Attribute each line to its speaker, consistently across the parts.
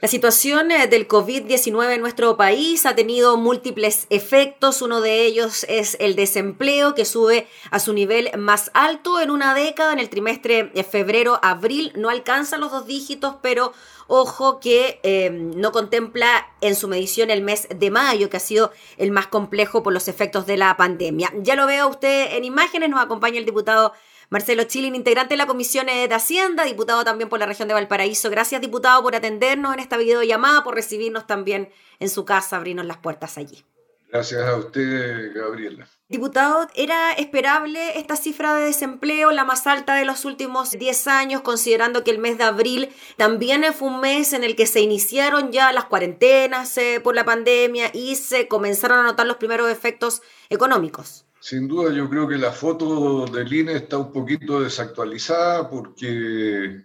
Speaker 1: La situación eh, del COVID-19 en nuestro país ha tenido múltiples efectos. Uno de ellos es el desempleo, que sube a su nivel más alto en una década. En el trimestre de febrero-abril no alcanza los dos dígitos, pero ojo que em, no contempla en su medición el mes de mayo, que ha sido el más complejo por los efectos de la pandemia. Ya lo veo usted en imágenes, nos acompaña el diputado Marcelo Chilin, integrante de la Comisión de Hacienda, diputado también por la región de Valparaíso. Gracias, diputado, por atendernos en esta videollamada, por recibirnos también en su casa, abrirnos las puertas allí.
Speaker 2: Gracias a usted, Gabriela.
Speaker 1: Diputado, ¿era esperable esta cifra de desempleo, la más alta de los últimos 10 años, considerando que el mes de abril también fue un mes en el que se iniciaron ya las cuarentenas eh, por la pandemia y se comenzaron a notar los primeros efectos económicos?
Speaker 2: Sin duda yo creo que la foto del INE está un poquito desactualizada porque,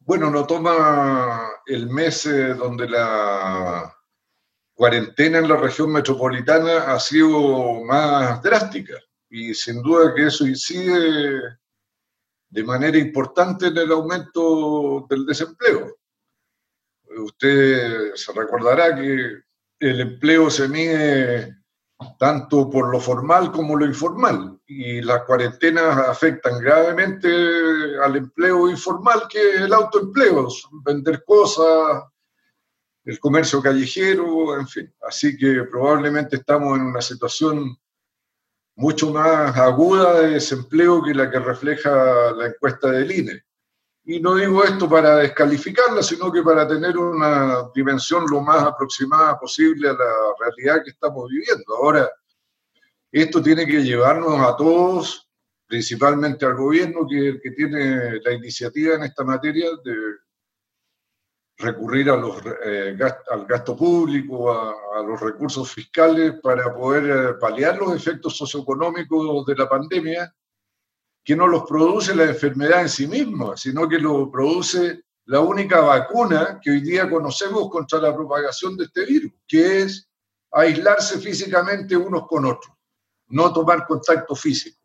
Speaker 2: bueno, no toma el mes eh, donde la cuarentena en la región metropolitana ha sido más drástica y sin duda que eso incide de manera importante en el aumento del desempleo. Usted se recordará que el empleo se mide tanto por lo formal como lo informal. Y las cuarentenas afectan gravemente al empleo informal, que el autoempleo, vender cosas, el comercio callejero, en fin. Así que probablemente estamos en una situación mucho más aguda de desempleo que la que refleja la encuesta del INE. Y no digo esto para descalificarla, sino que para tener una dimensión lo más aproximada posible a la realidad que estamos viviendo. Ahora, esto tiene que llevarnos a todos, principalmente al gobierno, que que tiene la iniciativa en esta materia de recurrir a los, eh, al gasto público, a, los recursos fiscales para poder eh, paliar los efectos socioeconómicos de la pandemia que no los produce la enfermedad en sí misma, sino que lo produce la única vacuna que hoy día conocemos contra la propagación de este virus, que es aislarse físicamente unos con otros, no tomar contacto físico.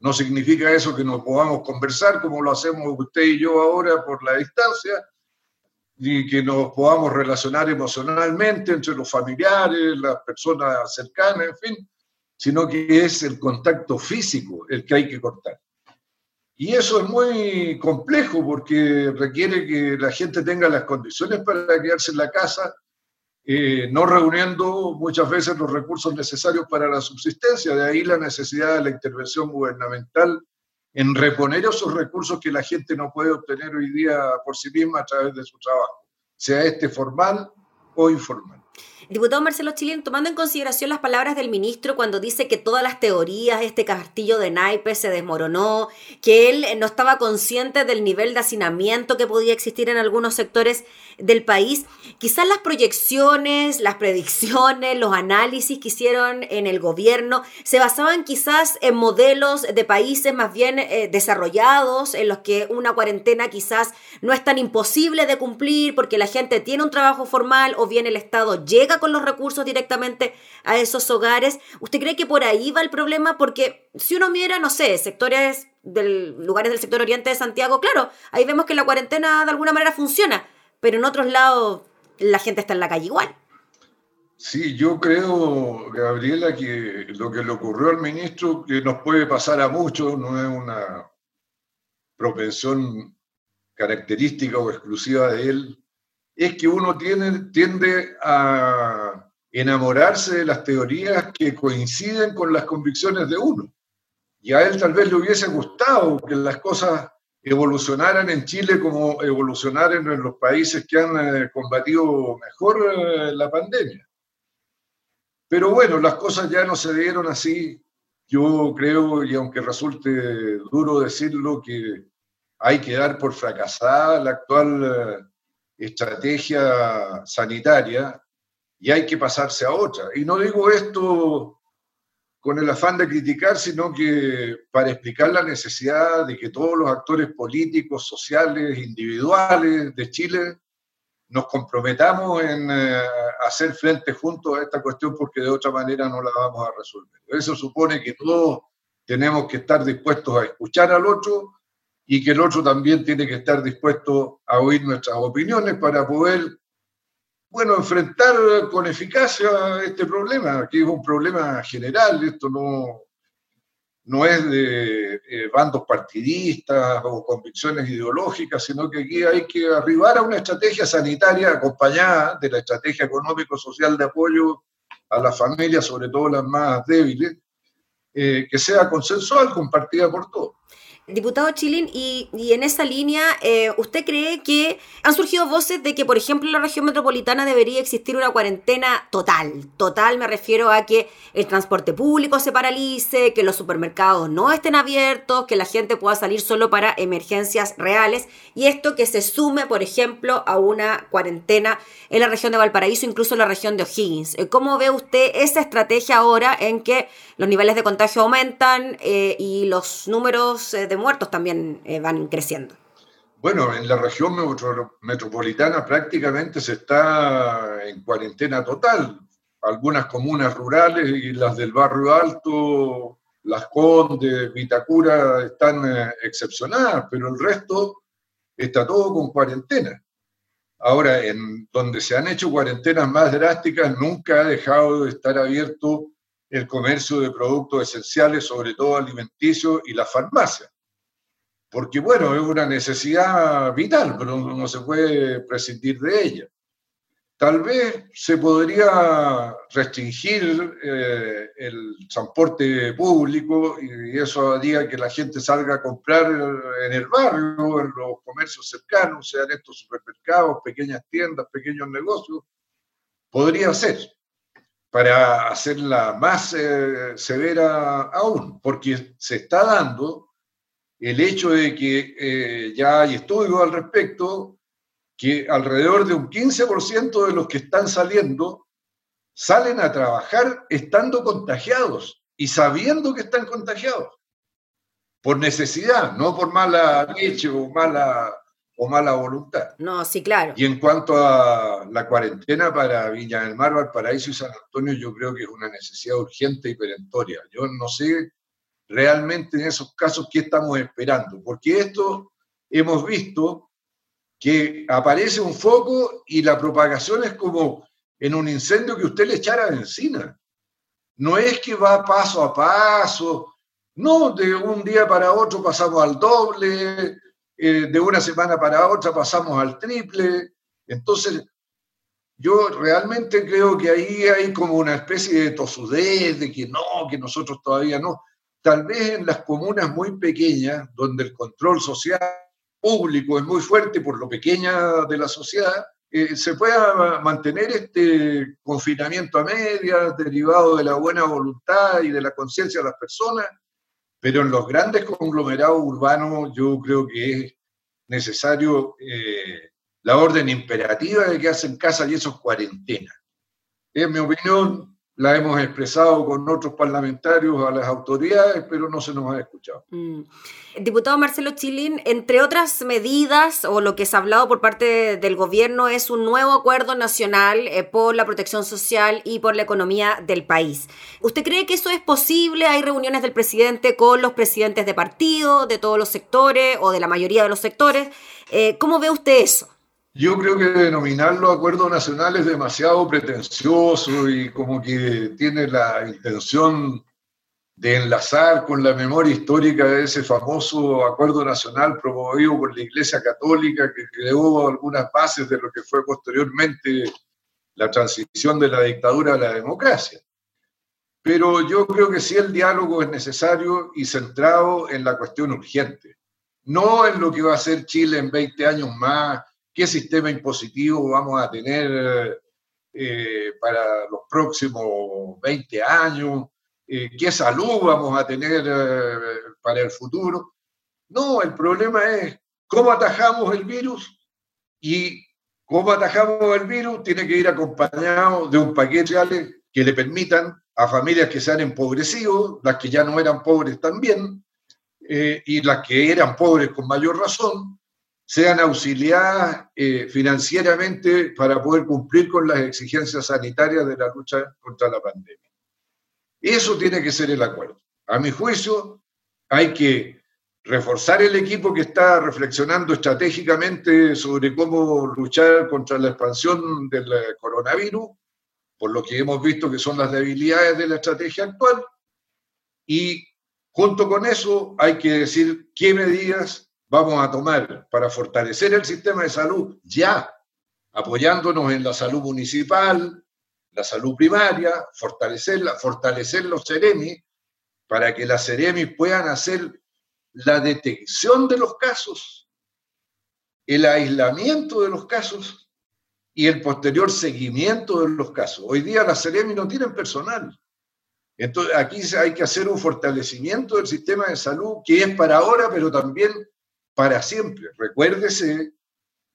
Speaker 2: No significa eso que no podamos conversar como lo hacemos usted y yo ahora por la distancia, ni que nos podamos relacionar emocionalmente entre los familiares, las personas cercanas, en fin, sino que es el contacto físico el que hay que cortar. Y eso es muy complejo porque requiere que la gente tenga las condiciones para quedarse en la casa, eh, no reuniendo muchas veces los recursos necesarios para la subsistencia. De ahí la necesidad de la intervención gubernamental en reponer esos recursos que la gente no puede obtener hoy día por sí misma a través de su trabajo, sea este formal o informal.
Speaker 1: Diputado Marcelo Chilín, tomando en consideración las palabras del ministro cuando dice que todas las teorías, este castillo de naipes se desmoronó, que él no estaba consciente del nivel de hacinamiento que podía existir en algunos sectores del país, quizás las proyecciones, las predicciones, los análisis que hicieron en el gobierno se basaban quizás en modelos de países más bien eh, desarrollados, en los que una cuarentena quizás no es tan imposible de cumplir porque la gente tiene un trabajo formal o bien el Estado llega con los recursos directamente a esos hogares. ¿Usted cree que por ahí va el problema? Porque si uno mira, no sé, sectores del lugares del sector oriente de Santiago, claro, ahí vemos que la cuarentena de alguna manera funciona, pero en otros lados la gente está en la calle igual.
Speaker 2: Sí, yo creo, Gabriela, que lo que le ocurrió al ministro, que nos puede pasar a muchos, no es una propensión característica o exclusiva de él, es que uno tiene, tiende a enamorarse de las teorías que coinciden con las convicciones de uno. Y a él tal vez le hubiese gustado que las cosas evolucionaran en Chile como evolucionaran en los países que han eh, combatido mejor eh, la pandemia. Pero bueno, las cosas ya no se dieron así. Yo creo, y aunque resulte duro decirlo, que hay que dar por fracasada la actual eh, estrategia sanitaria y hay que pasarse a otra. Y no digo esto con el afán de criticar, sino que para explicar la necesidad de que todos los actores políticos, sociales, individuales de Chile nos comprometamos en eh, hacer frente juntos a esta cuestión porque de otra manera no la vamos a resolver. Eso supone que todos tenemos que estar dispuestos a escuchar al otro, y que el otro también tiene que estar dispuesto a oír nuestras opiniones para poder bueno, enfrentar con eficacia este problema, que es un problema general, esto no, no es de eh, bandos partidistas o convicciones ideológicas, sino que aquí hay que arribar a una estrategia sanitaria acompañada de la estrategia económico-social de apoyo a las familias, sobre todo las más débiles, eh, que sea consensual, compartida por todos.
Speaker 1: Diputado Chilin, y, en esa línea, eh, ¿usted cree que han surgido voces de que, por ejemplo, en la región metropolitana debería existir una cuarentena total? Total me refiero a que el transporte público se paralice, que los supermercados no estén abiertos, que la gente pueda salir solo para emergencias reales, y esto que se sume, por ejemplo, a una cuarentena en la región de Valparaíso, incluso en la región de O'Higgins. Eh, ¿Cómo ve usted esa estrategia ahora en que los niveles de contagio aumentan eh, y los números de muertos también eh, van creciendo.
Speaker 2: Bueno, en la región metropolitana prácticamente se está en cuarentena total. Algunas comunas rurales y las del barrio alto, Las Condes, Vitacura, están eh, excepcionadas, pero el resto está todo con cuarentena. Ahora, en donde se han hecho cuarentenas más drásticas, nunca ha dejado de estar abierto el comercio de productos esenciales, sobre todo alimenticios, y las farmacias porque bueno, es una necesidad vital, pero no se puede prescindir de ella. Tal vez se podría restringir eh, el transporte público y eso haría que la gente salga a comprar en el barrio, en los comercios cercanos, sean estos supermercados, pequeñas tiendas, pequeños negocios. Podría ser, para hacerla más eh, severa aún, porque se está dando el hecho de que eh, ya hay estudios al respecto, que alrededor de un 15% de los que están saliendo salen a trabajar estando contagiados y sabiendo que están contagiados, por necesidad, no por mala leche o mala, o mala voluntad.
Speaker 1: No, sí, claro.
Speaker 2: Y en cuanto a la cuarentena para Viña del Mar, Valparaíso y San Antonio, yo creo que es una necesidad urgente y perentoria. Yo no sé realmente en esos casos qué estamos esperando, porque esto hemos visto que aparece un foco y la propagación es como en un incendio que usted le echara encima. No es que va paso a paso, no, de un día para otro pasamos al doble, eh, de una semana para otra pasamos al triple. Entonces, yo realmente creo que ahí hay como una especie de tosudez, de que no, que nosotros todavía no tal vez en las comunas muy pequeñas, donde el control social público es muy fuerte por lo pequeña de la sociedad, eh, se pueda mantener este confinamiento a medias derivado de la buena voluntad y de la conciencia de las personas, pero en los grandes conglomerados urbanos yo creo que es necesario eh, la orden imperativa de que hacen casa y eso es cuarentena. En mi opinión, la hemos expresado con otros parlamentarios a las autoridades, pero no se nos ha escuchado. Mm.
Speaker 1: Diputado Marcelo Chilín, entre otras medidas o lo que se ha hablado por parte del gobierno es un nuevo acuerdo nacional eh, por la protección social y por la economía del país. ¿Usted cree que eso es posible? ¿Hay reuniones del presidente con los presidentes de partido, de todos los sectores o de la mayoría de los sectores? Eh, ¿Cómo ve usted eso?
Speaker 2: Yo creo que denominarlo acuerdo nacional es demasiado pretencioso y como que tiene la intención de enlazar con la memoria histórica de ese famoso acuerdo nacional promovido por la Iglesia Católica que creó algunas bases de lo que fue posteriormente la transición de la dictadura a la democracia. Pero yo creo que sí el diálogo es necesario y centrado en la cuestión urgente, no en lo que va a hacer Chile en 20 años más qué sistema impositivo vamos a tener eh, para los próximos 20 años, eh, qué salud vamos a tener eh, para el futuro. No, el problema es cómo atajamos el virus y cómo atajamos el virus tiene que ir acompañado de un paquete que le permitan a familias que se han empobrecido, las que ya no eran pobres también, y las que eran pobres con mayor razón, sean auxiliadas eh, financieramente para poder cumplir con las exigencias sanitarias de la lucha contra la pandemia. Eso tiene que ser el acuerdo. A mi juicio, hay que reforzar el equipo que está reflexionando estratégicamente sobre cómo luchar contra la expansión del coronavirus, por lo que hemos visto que son las debilidades de la estrategia actual. Y junto con eso hay que decir qué medidas vamos a tomar para fortalecer el sistema de salud ya, apoyándonos en la salud municipal, la salud primaria, fortalecerla, fortalecer los CEREMI para que las CEREMI puedan hacer la detección de los casos, el aislamiento de los casos y el posterior seguimiento de los casos. Hoy día las CEREMI no tienen personal. Entonces aquí hay que hacer un fortalecimiento del sistema de salud que es para ahora, pero también para siempre. Recuérdese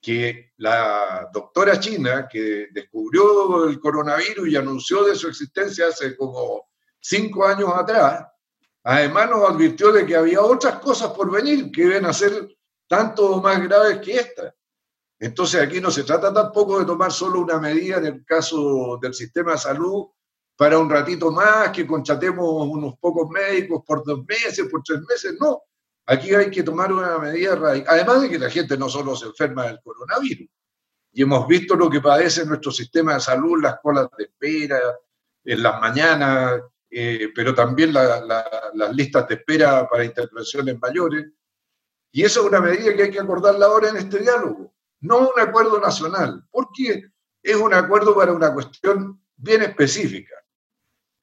Speaker 2: que la doctora china que descubrió el coronavirus y anunció de su existencia hace como cinco años atrás, además nos advirtió de que había otras cosas por venir que iban a ser tanto más graves que esta. Entonces aquí no se trata tampoco de tomar solo una medida en el caso del sistema de salud para un ratito más, que contratemos unos pocos médicos por dos meses, por tres meses, no. Aquí hay que tomar una medida radical. Además de que la gente no solo se enferma del coronavirus, y hemos visto lo que padece nuestro sistema de salud, las colas de espera, en las mañanas, eh, pero también las listas de espera para intervenciones mayores. Y eso es una medida que hay que acordarla ahora en este diálogo, no un acuerdo nacional, porque es un acuerdo para una cuestión bien específica.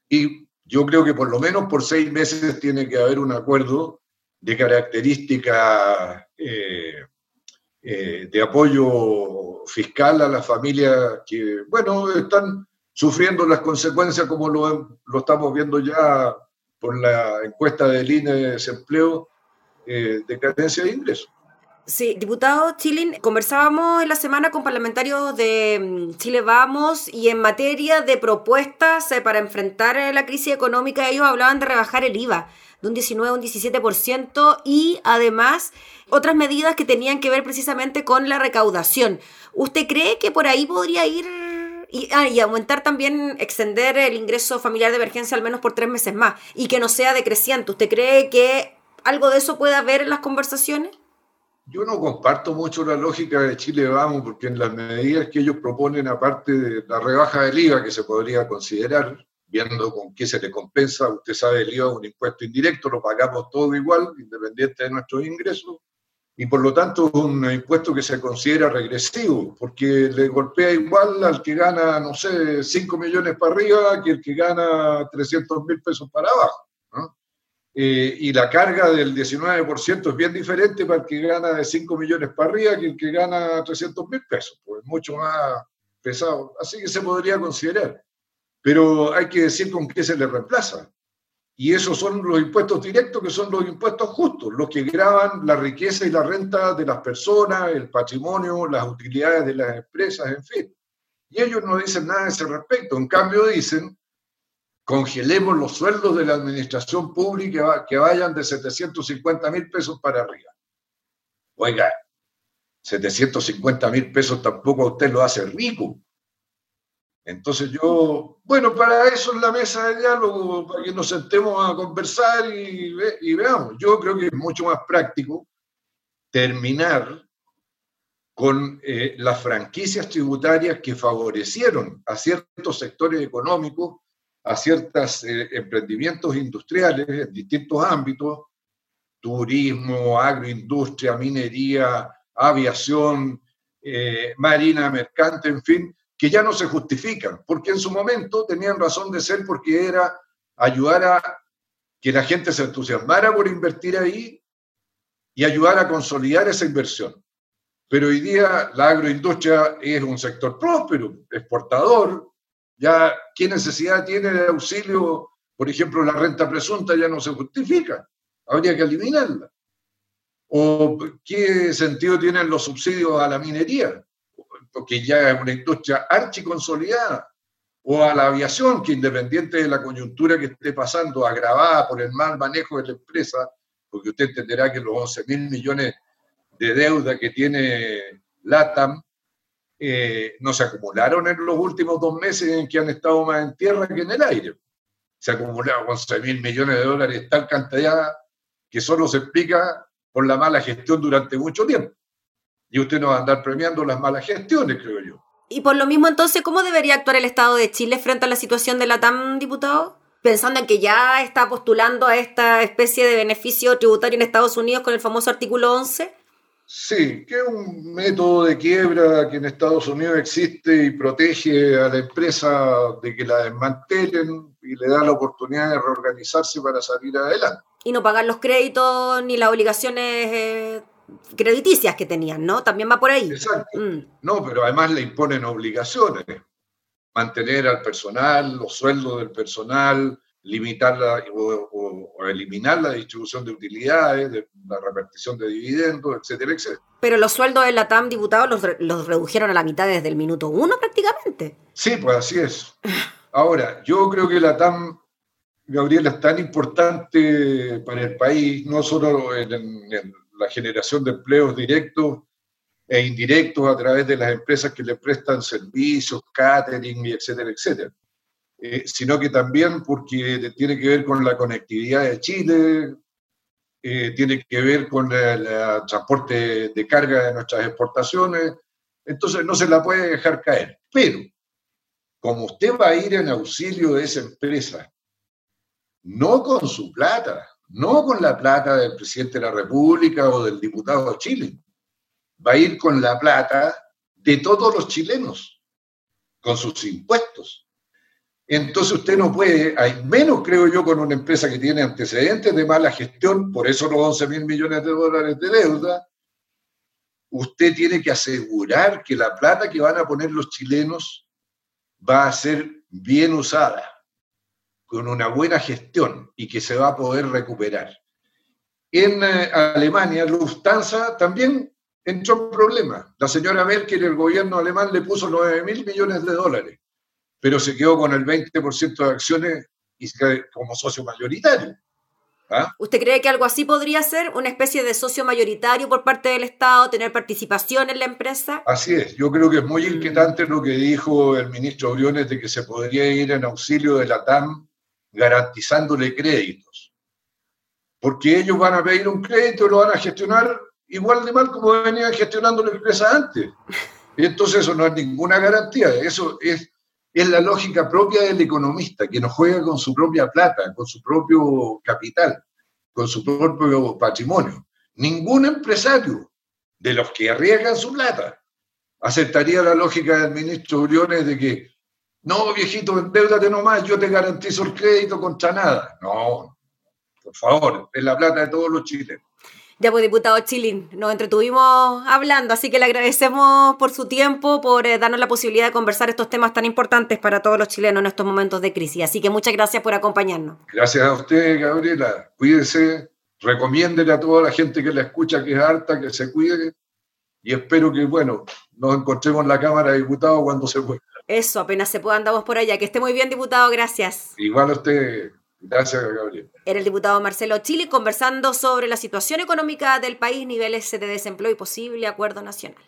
Speaker 2: Y yo creo que por lo menos por seis meses tiene que haber un acuerdo de característica eh, eh, de apoyo fiscal a las familias que, bueno, están sufriendo las consecuencias como lo, lo estamos viendo ya por la encuesta del INE de desempleo eh, de carencia de ingresos.
Speaker 1: Sí, diputado Chilin, conversábamos en la semana con parlamentarios de mm, Chile Vamos y en materia de propuestas para enfrentar la crisis económica ellos hablaban de rebajar el IVA de un 19 a un 17% y además otras medidas que tenían que ver precisamente con la recaudación. ¿Usted cree que por ahí podría ir y, ah, y, aumentar también, extender el ingreso familiar de emergencia al menos por tres meses más y que no sea decreciente. ¿Usted cree que algo de eso puede haber en las conversaciones?
Speaker 2: Yo no comparto mucho la lógica de Chile Vamos, porque en las medidas que ellos proponen, aparte de la rebaja del IVA que se podría considerar, viendo con qué se le compensa. Usted sabe, el IVA es un impuesto indirecto, lo pagamos todo igual, independiente de nuestros ingresos, y por lo tanto es un impuesto que se considera regresivo, porque le golpea igual al que gana, no sé, 5 millones para arriba que el que gana 300 mil pesos para abajo. Eh, y la carga del 19% es bien diferente para el que gana de 5 millones para arriba que el que gana 300 mil pesos, pues es mucho más pesado. Así que se podría considerar pero hay que decir con qué se le reemplaza. Y esos son los impuestos directos, que son los impuestos justos, los que graban la riqueza y la renta de las personas, el patrimonio, las utilidades de las empresas, en fin. Y ellos no dicen nada a ese respecto. En cambio dicen, congelemos los sueldos de la administración pública que vayan de 750 mil pesos para arriba. Oiga, 750 mil pesos tampoco a usted lo hace rico. Entonces yo, bueno, para eso es la mesa de diálogo, para que nos sentemos a conversar y, veamos. Yo creo que es mucho más práctico terminar con eh, las franquicias tributarias que favorecieron a ciertos sectores económicos, a ciertos eh, emprendimientos industriales en distintos ámbitos, turismo, agroindustria, minería, aviación, eh, marina mercante, en fin, que ya no se justifican, porque en su momento tenían razón de ser porque era ayudar a que la gente se entusiasmara por invertir ahí y ayudar a consolidar esa inversión. Pero hoy día la agroindustria es un sector próspero, exportador, ya qué necesidad tiene de auxilio, por ejemplo, la renta presunta ya no se justifica, habría que eliminarla. ¿O qué sentido tienen los subsidios a la minería? Porque ya es una industria archiconsolidada, o a la aviación, que independiente de la coyuntura que esté pasando, agravada por el mal manejo de la empresa, porque usted entenderá que los 11 mil millones de deuda que tiene LATAM eh, no se acumularon en los últimos dos meses en que han estado más en tierra que en el aire. Se acumularon 11 mil millones de dólares, tal cantidad que solo se explica por la mala gestión durante mucho tiempo. Y usted no va a andar premiando las malas gestiones, creo yo.
Speaker 1: Y por lo mismo, entonces, ¿cómo debería actuar el Estado de Chile frente a la situación de la TAM, diputado? Pensando en que ya está postulando a esta especie de beneficio tributario en Estados Unidos con el famoso artículo 11.
Speaker 2: Sí, que es un método de quiebra que en Estados Unidos existe y protege a la empresa de que la desmantelen y le da la oportunidad de reorganizarse para salir adelante.
Speaker 1: Y no pagar los créditos ni las obligaciones eh, crediticias que tenían, ¿no? También va por ahí.
Speaker 2: Exacto. Mm. No, pero además le imponen obligaciones. Mantener al personal, los sueldos del personal, limitar o, eliminar la distribución de utilidades, de, la repartición de dividendos, etcétera, etcétera.
Speaker 1: Pero los sueldos de la TAM, diputados, los, los redujeron a la mitad desde el minuto uno prácticamente.
Speaker 2: Sí, pues así es. Ahora, yo creo que la TAM, Gabriela, es tan importante para el país, no solo en, la generación de empleos directos e indirectos a través de las empresas que le prestan servicios, catering, etcétera, etcétera eh, sino que también porque tiene que ver con la conectividad de Chile, eh, tiene que ver con el, transporte de carga de nuestras exportaciones, entonces no se la puede dejar caer. Pero, como usted va a ir en auxilio de esa empresa, no con su plata, no con la plata del presidente de la República o del diputado de Chile, va a ir con la plata de todos los chilenos, con sus impuestos. Entonces usted no puede, hay menos creo yo con una empresa que tiene antecedentes de mala gestión, por eso los 11 mil millones de dólares de deuda, usted tiene que asegurar que la plata que van a poner los chilenos va a ser bien usada, con una buena gestión y que se va a poder recuperar. En eh, Alemania, Lufthansa también entró en problemas. La señora Merkel, el gobierno alemán, le puso 9 mil millones de dólares pero se quedó con el 20% de acciones y como socio mayoritario.
Speaker 1: ¿Ah? ¿Usted cree que algo así podría ser una especie de socio mayoritario por parte del Estado, tener participación en la empresa?
Speaker 2: Así es, yo creo que es muy inquietante lo que dijo el ministro Briones de que se podría ir en auxilio de la TAM garantizándole créditos. Porque ellos van a pedir un crédito y lo van a gestionar igual de mal como venían gestionando la empresa antes. Entonces eso no es ninguna garantía, eso es es la lógica propia del economista, que no juega con su propia plata, con su propio capital, con su propio patrimonio. Ningún empresario de los que arriesgan su plata aceptaría la lógica del ministro Uriones de que, no, viejito, endeudate nomás, yo te garantizo el crédito contra nada. No, por favor, es la plata de todos los chilenos.
Speaker 1: Ya pues, diputado Chilin, nos entretuvimos hablando, así que le agradecemos por su tiempo, por eh, darnos la posibilidad de conversar estos temas tan importantes para todos los chilenos en estos momentos de crisis. Así que muchas gracias por acompañarnos.
Speaker 2: Gracias a usted, Gabriela. Cuídese, recomiéndele a toda la gente que la escucha que es harta, que se cuide y espero que, bueno, nos encontremos en la Cámara de Diputados cuando se pueda.
Speaker 1: Eso, apenas se pueda, andamos por allá. Que esté muy bien, diputado, gracias.
Speaker 2: Igual a usted. Gracias, Gabriel.
Speaker 1: Era el diputado Marcelo Chile conversando sobre la situación económica del país, niveles de desempleo y posible acuerdo nacional.